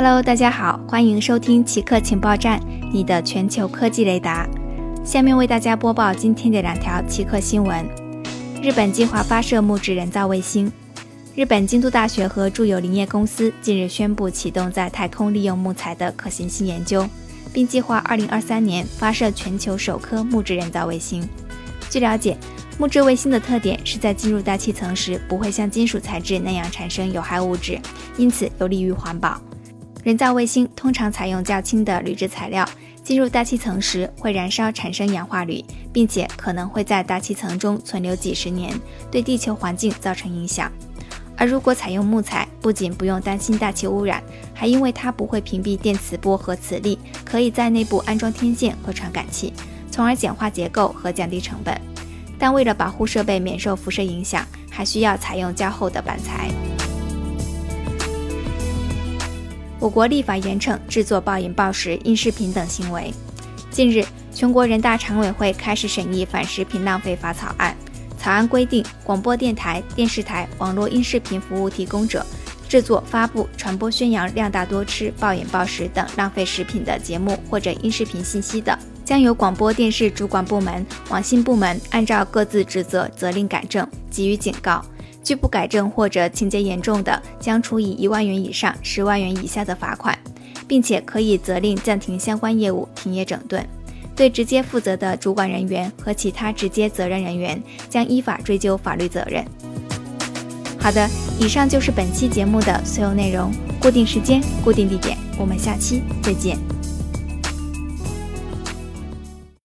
Hello，大家好，欢迎收听奇客情报站，你的全球科技雷达。下面为大家播报今天的两条奇客新闻：日本计划发射木质人造卫星。日本京都大学和住友林业公司近日宣布启动在太空利用木材的可行性研究，并计划2023年发射全球首颗木质人造卫星。据了解，木质卫星的特点是在进入大气层时不会像金属材质那样产生有害物质，因此有利于环保。人造卫星通常采用较轻的铝制材料，进入大气层时会燃烧产生氧化铝，并且可能会在大气层中存留几十年，对地球环境造成影响。而如果采用木材，不仅不用担心大气污染，还因为它不会屏蔽电磁波和磁力，可以在内部安装天线和传感器，从而简化结构和降低成本。但为了保护设备免受辐射影响，还需要采用较厚的板材。我国立法严惩制作暴饮暴食、音视频等行为。近日，全国人大常委会开始审议反食品浪费法草案。草案规定，广播电台、电视台、网络音视频服务提供者制作、发布、传播、宣扬量大多吃、暴饮暴食等浪费食品的节目或者音视频信息的，将由广播电视主管部门、网信部门按照各自职责责令改正，给予警告。拒不改正或者情节严重的，将处以一万元以上十万元以下的罚款，并且可以责令暂停相关业务、停业整顿。对直接负责的主管人员和其他直接责任人员，将依法追究法律责任。好的，以上就是本期节目的所有内容。固定时间，固定地点，我们下期再见。